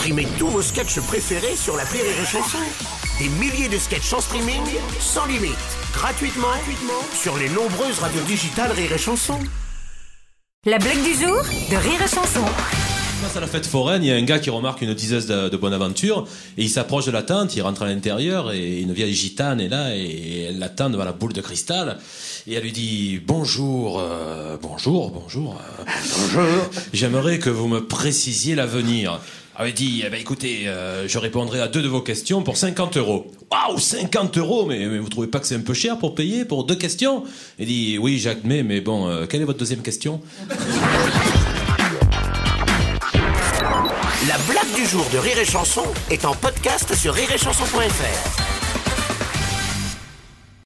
Streamez tous vos sketchs préférés sur la Rire et Chanson. Des milliers de sketchs en streaming, sans limite, gratuitement, gratuitement sur les nombreuses radios digitales Rire et Chanson. La blague du jour de Rire et Chanson. Face à la fête foraine, il y a un gars qui remarque une diseuse de, de bonne aventure et il s'approche de la tente, il rentre à l'intérieur et une vieille gitane est là et elle l'attend devant la boule de cristal et elle lui dit bonjour, euh, bonjour, bonjour, euh, bonjour. J'aimerais que vous me précisiez l'avenir. Elle dit, eh ben, écoutez, euh, je répondrai à deux de vos questions pour 50 euros. Waouh, 50 euros mais, mais vous trouvez pas que c'est un peu cher pour payer pour deux questions? Elle dit, oui, j'admets, mais bon, euh, quelle est votre deuxième question? La blague du jour de Rire et Chanson est en podcast sur rireetchanson.fr.